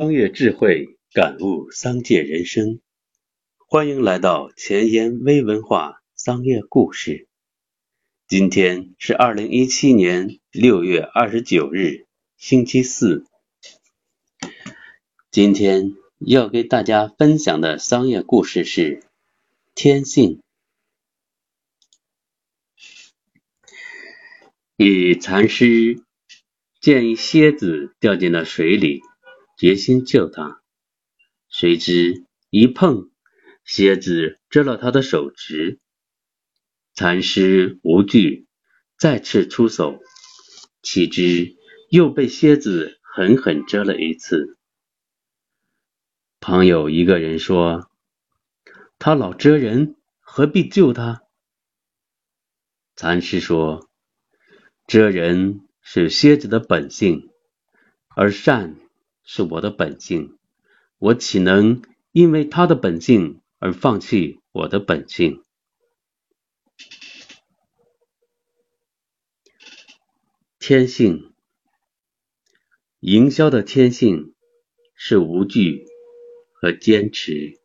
商业智慧，感悟商界人生。欢迎来到前沿微文化商业故事。今天是二零一七年六月二十九日，星期四。今天要给大家分享的商业故事是天性。一禅师见一蝎子掉进了水里。决心救他，谁知一碰，蝎子蛰了他的手指。禅师无惧，再次出手，岂知又被蝎子狠狠蛰了一次。旁有一个人说：“他老蛰人，何必救他？”禅师说：“蛰人是蝎子的本性，而善。”是我的本性，我岂能因为他的本性而放弃我的本性？天性，营销的天性是无惧和坚持。